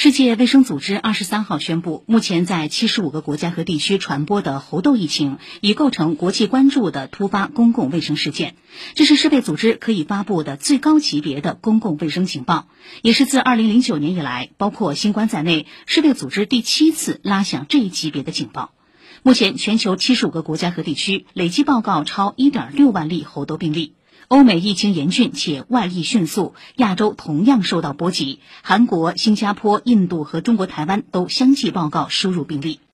世界卫生组织二十三号宣布，目前在七十五个国家和地区传播的猴痘疫情已构成国际关注的突发公共卫生事件。这是世卫组织可以发布的最高级别的公共卫生警报，也是自二零零九年以来，包括新冠在内，世卫组织第七次拉响这一级别的警报。目前，全球七十五个国家和地区累计报告超一点六万例猴痘病例。欧美疫情严峻且外溢迅速，亚洲同样受到波及。韩国、新加坡、印度和中国台湾都相继报告输入病例。